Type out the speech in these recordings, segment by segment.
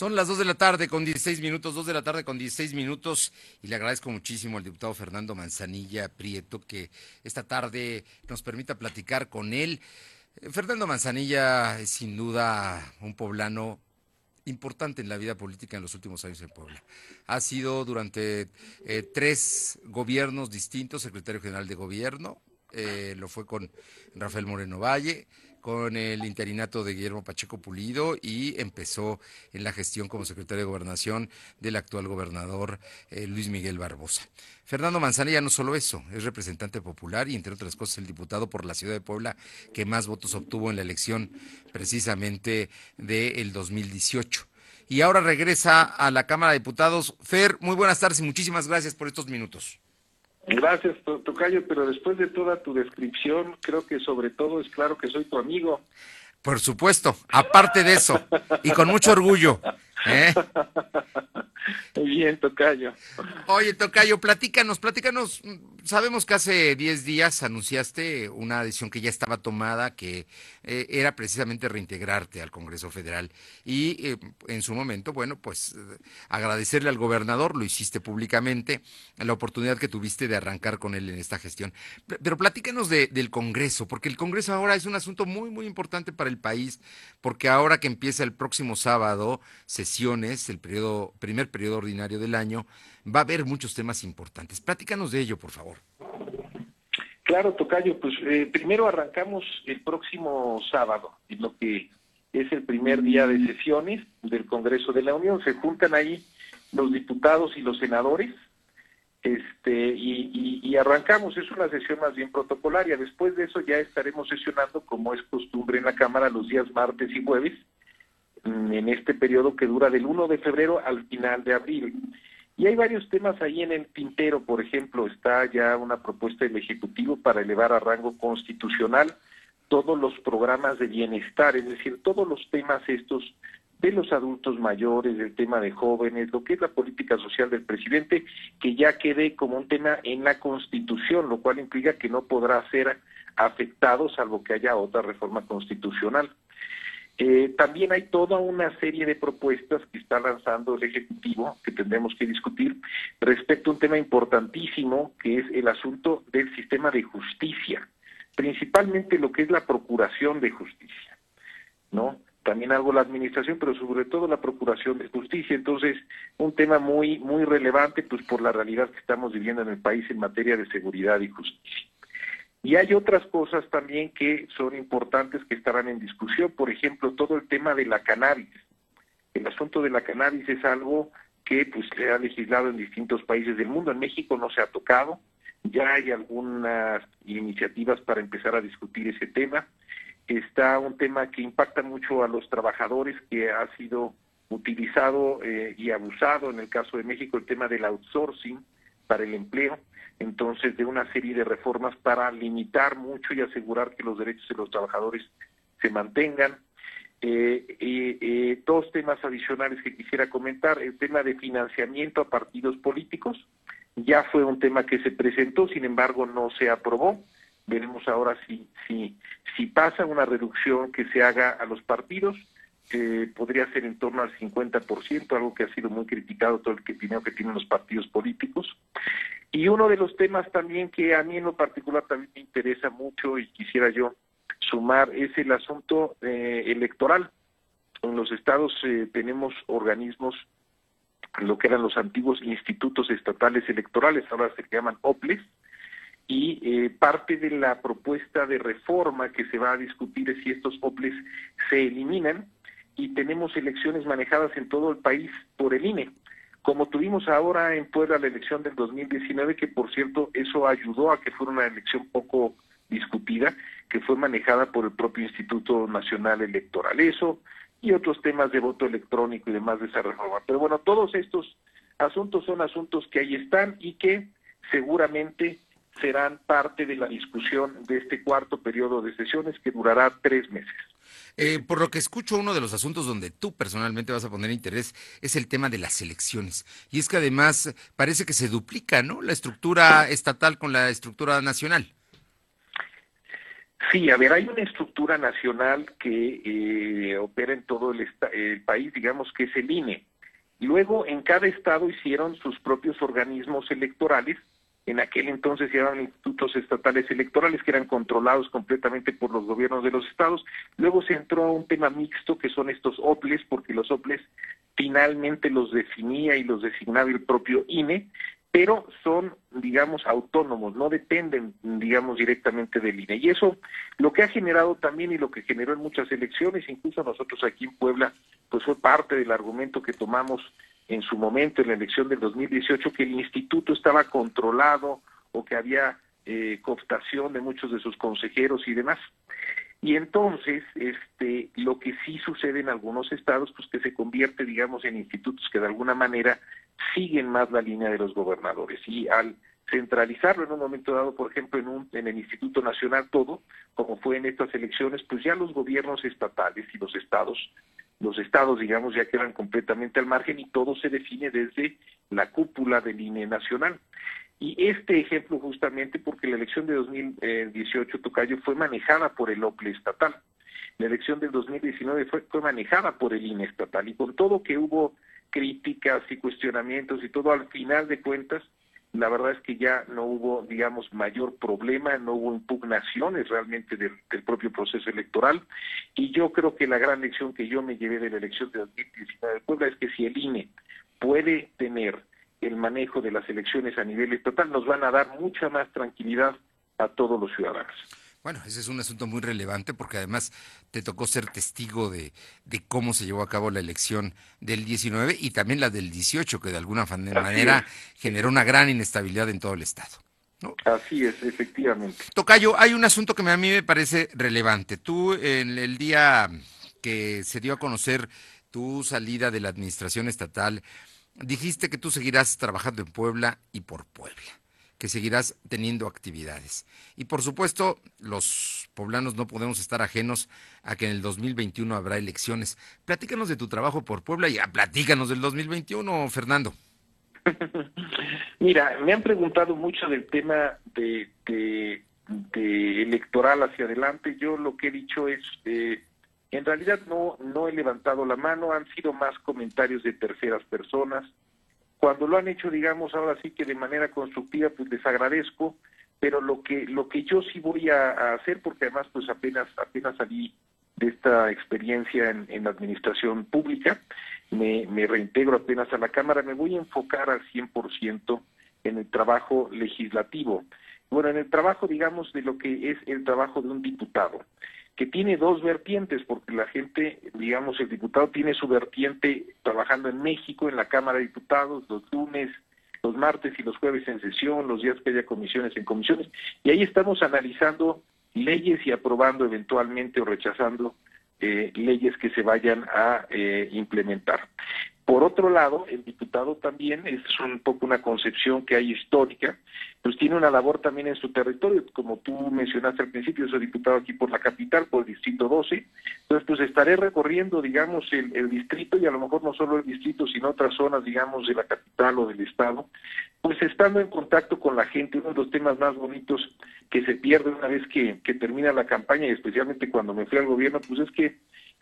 Son las 2 de la tarde con 16 minutos, 2 de la tarde con 16 minutos, y le agradezco muchísimo al diputado Fernando Manzanilla Prieto que esta tarde nos permita platicar con él. Eh, Fernando Manzanilla es sin duda un poblano importante en la vida política en los últimos años en Puebla. Ha sido durante eh, tres gobiernos distintos secretario general de gobierno, eh, lo fue con Rafael Moreno Valle, con el interinato de Guillermo Pacheco Pulido y empezó en la gestión como secretario de gobernación del actual gobernador eh, Luis Miguel Barbosa. Fernando Manzanilla no solo eso, es representante popular y entre otras cosas el diputado por la ciudad de Puebla que más votos obtuvo en la elección precisamente del 2018. Y ahora regresa a la Cámara de Diputados. Fer, muy buenas tardes y muchísimas gracias por estos minutos. Gracias, Tocayo, pero después de toda tu descripción, creo que sobre todo es claro que soy tu amigo. Por supuesto, aparte de eso, y con mucho orgullo. ¿Eh? Bien, Tocayo. Oye, Tocayo, platícanos, platícanos. Sabemos que hace 10 días anunciaste una decisión que ya estaba tomada, que eh, era precisamente reintegrarte al Congreso Federal. Y eh, en su momento, bueno, pues agradecerle al gobernador, lo hiciste públicamente, la oportunidad que tuviste de arrancar con él en esta gestión. Pero platícanos del Congreso, porque el Congreso ahora es un asunto muy, muy importante para el país, porque ahora que empieza el próximo sábado, sesiones, el periodo, primer periodo ordinario del año, va a haber muchos temas importantes. Platícanos de ello, por favor. Claro, Tocayo, pues eh, primero arrancamos el próximo sábado, lo que es el primer día de sesiones del Congreso de la Unión. Se juntan ahí los diputados y los senadores, este y, y, arrancamos. Es una sesión más bien protocolaria. Después de eso ya estaremos sesionando, como es costumbre en la Cámara, los días martes y jueves, en este periodo que dura del 1 de febrero al final de abril. Y hay varios temas ahí en el tintero, por ejemplo, está ya una propuesta del Ejecutivo para elevar a rango constitucional todos los programas de bienestar, es decir, todos los temas estos de los adultos mayores, del tema de jóvenes, lo que es la política social del presidente, que ya quede como un tema en la Constitución, lo cual implica que no podrá ser afectado salvo que haya otra reforma constitucional. Eh, también hay toda una serie de propuestas que está lanzando el Ejecutivo que tendremos que discutir respecto a un tema importantísimo que es el asunto del sistema de justicia, principalmente lo que es la procuración de justicia, ¿no? También algo la administración, pero sobre todo la procuración de justicia. Entonces, un tema muy muy relevante pues por la realidad que estamos viviendo en el país en materia de seguridad y justicia. Y hay otras cosas también que son importantes que estarán en discusión, por ejemplo, todo el tema de la cannabis. El asunto de la cannabis es algo que pues se ha legislado en distintos países del mundo. En México no se ha tocado. Ya hay algunas iniciativas para empezar a discutir ese tema. Está un tema que impacta mucho a los trabajadores, que ha sido utilizado eh, y abusado en el caso de México, el tema del outsourcing para el empleo entonces de una serie de reformas para limitar mucho y asegurar que los derechos de los trabajadores se mantengan. Eh, eh, dos temas adicionales que quisiera comentar, el tema de financiamiento a partidos políticos, ya fue un tema que se presentó, sin embargo no se aprobó. Veremos ahora si, si, si pasa una reducción que se haga a los partidos, eh, podría ser en torno al 50%, algo que ha sido muy criticado todo el que que tienen los partidos políticos. Y uno de los temas también que a mí en lo particular también me interesa mucho y quisiera yo sumar es el asunto eh, electoral. En los estados eh, tenemos organismos, lo que eran los antiguos institutos estatales electorales, ahora se llaman OPLES, y eh, parte de la propuesta de reforma que se va a discutir es si estos OPLES se eliminan y tenemos elecciones manejadas en todo el país por el INE como tuvimos ahora en Puebla la elección del 2019, que por cierto eso ayudó a que fuera una elección poco discutida, que fue manejada por el propio Instituto Nacional Electoral. Eso y otros temas de voto electrónico y demás de esa reforma. Pero bueno, todos estos asuntos son asuntos que ahí están y que seguramente serán parte de la discusión de este cuarto periodo de sesiones que durará tres meses. Eh, por lo que escucho, uno de los asuntos donde tú personalmente vas a poner interés es el tema de las elecciones. Y es que además parece que se duplica, ¿no? La estructura estatal con la estructura nacional. Sí, a ver, hay una estructura nacional que eh, opera en todo el, el, país, digamos que es el INE. Luego, en cada estado hicieron sus propios organismos electorales. En aquel entonces llamaban institutos estatales electorales que eran controlados completamente por los gobiernos de los estados. Luego se entró a un tema mixto que son estos OPLES, porque los OPLES finalmente los definía y los designaba el propio INE pero son, digamos, autónomos, no dependen, digamos, directamente del INE. Y eso lo que ha generado también y lo que generó en muchas elecciones, incluso nosotros aquí en Puebla, pues fue parte del argumento que tomamos en su momento en la elección del 2018, que el instituto estaba controlado o que había eh, cooptación de muchos de sus consejeros y demás. Y entonces, este, lo que sí sucede en algunos estados, pues que se convierte, digamos, en institutos que de alguna manera siguen más la línea de los gobernadores. Y al centralizarlo en un momento dado, por ejemplo, en, un, en el Instituto Nacional todo, como fue en estas elecciones, pues ya los gobiernos estatales y los estados, los estados, digamos, ya quedan completamente al margen y todo se define desde la cúpula del INE nacional. Y este ejemplo justamente porque la elección de 2018, Tocayo, fue manejada por el OPLE estatal. La elección del 2019 fue, fue manejada por el INE estatal. Y con todo que hubo críticas y cuestionamientos y todo, al final de cuentas, la verdad es que ya no hubo, digamos, mayor problema, no hubo impugnaciones realmente del, propio proceso electoral. Y yo creo que la gran lección que yo me llevé de la elección de 2019 de Puebla es que si el INE puede tener el manejo de las elecciones a nivel estatal, nos van a dar mucha más tranquilidad a todos los ciudadanos. Bueno, ese es un asunto muy relevante porque además te tocó ser testigo de, de cómo se llevó a cabo la elección del 19 y también la del 18, que de alguna manera generó una gran inestabilidad en todo el Estado. ¿no? Así es, efectivamente. Tocayo, hay un asunto que a mí me parece relevante. Tú, en el día que se dio a conocer tu salida de la administración estatal, Dijiste que tú seguirás trabajando en Puebla y por Puebla, que seguirás teniendo actividades. Y por supuesto, los poblanos no podemos estar ajenos a que en el 2021 habrá elecciones. Platícanos de tu trabajo por Puebla y ah, platícanos del 2021, Fernando. Mira, me han preguntado mucho del tema de, de, electoral hacia adelante. Yo lo que he dicho es... Eh, en realidad no, no he levantado la mano, han sido más comentarios de terceras personas. Cuando lo han hecho, digamos, ahora sí que de manera constructiva, pues les agradezco, pero lo que, lo que yo sí voy a, hacer, porque además pues apenas, apenas salí de esta experiencia en, en administración pública, me, me reintegro apenas a la Cámara, me voy a enfocar al 100% en el trabajo legislativo. Bueno, en el trabajo, digamos, de lo que es el trabajo de un diputado que tiene dos vertientes, porque la gente, digamos, el diputado tiene su vertiente trabajando en México, en la Cámara de Diputados, los lunes, los martes y los jueves en sesión, los días que haya comisiones en comisiones, y ahí estamos analizando leyes y aprobando eventualmente o rechazando eh, leyes que se vayan a eh, implementar. Por otro lado, el diputado también, es un poco una concepción que hay histórica, pues tiene una labor también en su territorio, como tú mencionaste al principio, soy diputado aquí por la capital, por el distrito 12, entonces pues estaré recorriendo, digamos, el, distrito y a lo mejor no solo el distrito, sino otras zonas, digamos, de la capital o del estado, pues estando en contacto con la gente, uno de los temas más bonitos que se pierde una vez que, que termina la campaña y especialmente cuando me fui al gobierno, pues es que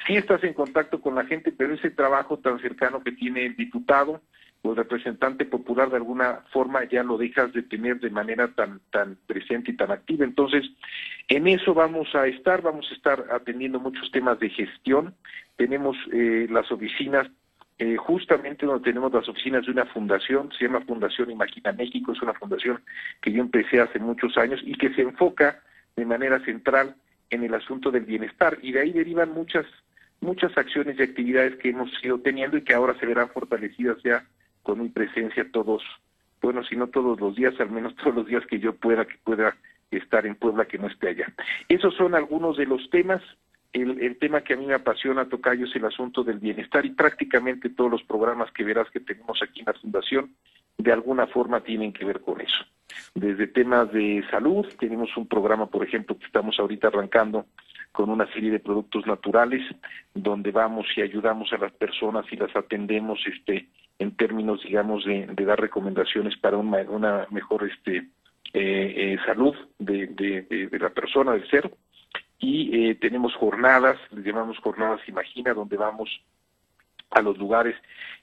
sí estás en contacto con la gente, pero ese trabajo tan cercano que tiene el diputado o el representante popular de alguna forma ya lo dejas de tener de manera tan tan presente y tan activa. Entonces, en eso vamos a estar, vamos a estar atendiendo muchos temas de gestión. Tenemos eh, las oficinas eh, justamente donde tenemos las oficinas de una fundación, se llama Fundación Imagina México, es una fundación que yo empecé hace muchos años y que se enfoca de manera central en el asunto del bienestar y de ahí derivan muchas muchas acciones y actividades que hemos ido teniendo y que ahora se verán fortalecidas ya con mi presencia todos, bueno, si no todos los días, al menos todos los días que yo pueda, que pueda estar en Puebla, que no esté allá. Esos son algunos de los temas. El, tema que a mí me apasiona, Tocayo, es el asunto del bienestar y prácticamente todos los programas que verás que tenemos aquí en la Fundación de alguna forma tienen que ver con eso. Desde temas de salud, tenemos un programa, por ejemplo, que estamos ahorita arrancando con una serie de productos naturales donde vamos y ayudamos a las personas y las atendemos este en términos digamos de, dar recomendaciones para una, una mejor este eh, eh, salud de, de, de, la persona del ser y eh, tenemos jornadas, les llamamos jornadas Imagina, donde vamos a los lugares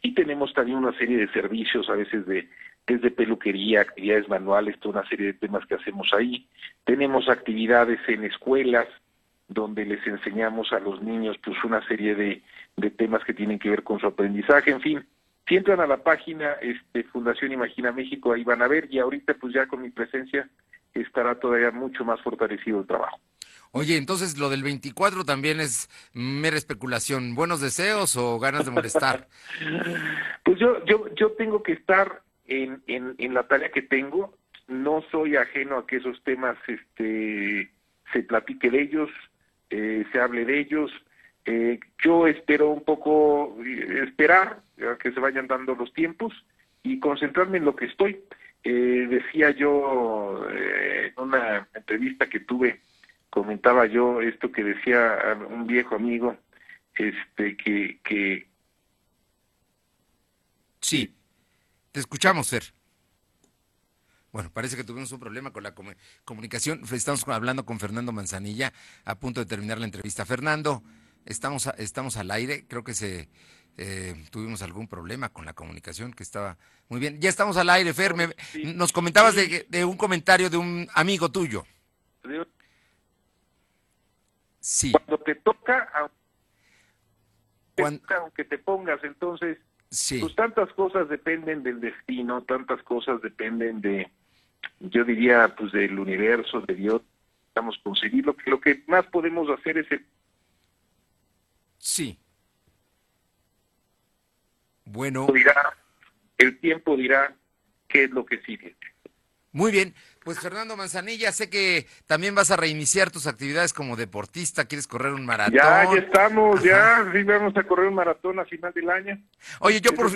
y tenemos también una serie de servicios, a veces de desde peluquería, actividades manuales, toda una serie de temas que hacemos ahí. Tenemos actividades en escuelas donde les enseñamos a los niños pues una serie de, de temas que tienen que ver con su aprendizaje, en fin. Si entran a la página este, Fundación Imagina México, ahí van a ver y ahorita pues ya con mi presencia estará todavía mucho más fortalecido el trabajo. Oye, entonces lo del 24 también es mera especulación. ¿Buenos deseos o ganas de molestar? pues yo, yo, yo tengo que estar en, en, en la tarea que tengo. No soy ajeno a que esos temas este, se platique de ellos, eh, se hable de ellos. Eh, yo espero un poco eh, esperar a que se vayan dando los tiempos y concentrarme en lo que estoy. Eh, decía yo eh, en una entrevista que tuve comentaba yo esto que decía un viejo amigo, este, que, que... Sí, te escuchamos, Fer. Bueno, parece que tuvimos un problema con la comunicación. Estamos hablando con Fernando Manzanilla, a punto de terminar la entrevista. Fernando, estamos, estamos al aire, creo que se eh, tuvimos algún problema con la comunicación que estaba muy bien. Ya estamos al aire, Fer. nos comentabas de, de, un comentario de un amigo tuyo. Sí. Cuando te toca, aunque te pongas, entonces, sí. pues tantas cosas dependen del destino, tantas cosas dependen de, yo diría, pues del universo, de Dios, vamos a conseguir. Lo que, lo que más podemos hacer es... El... Sí. Bueno. Dirá, el tiempo dirá qué es lo que sigue. Muy bien, pues Fernando Manzanilla, sé que también vas a reiniciar tus actividades como deportista, quieres correr un maratón. Ya, ya estamos, ya, sí vamos a correr un maratón a final del año. Oye, yo por,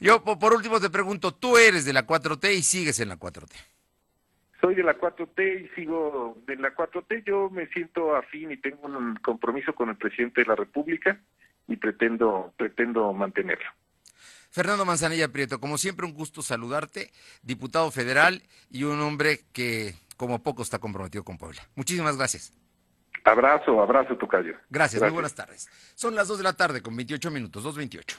yo por último te pregunto, tú eres de la 4T y sigues en la 4T. Soy de la 4T y sigo de la 4T, yo me siento afín y tengo un compromiso con el presidente de la República y pretendo pretendo mantenerlo. Fernando Manzanilla Prieto, como siempre un gusto saludarte, diputado federal y un hombre que como poco está comprometido con Puebla. Muchísimas gracias. Abrazo, abrazo, Tocayo. Gracias, gracias, muy buenas tardes. Son las 2 de la tarde con 28 minutos, 2.28.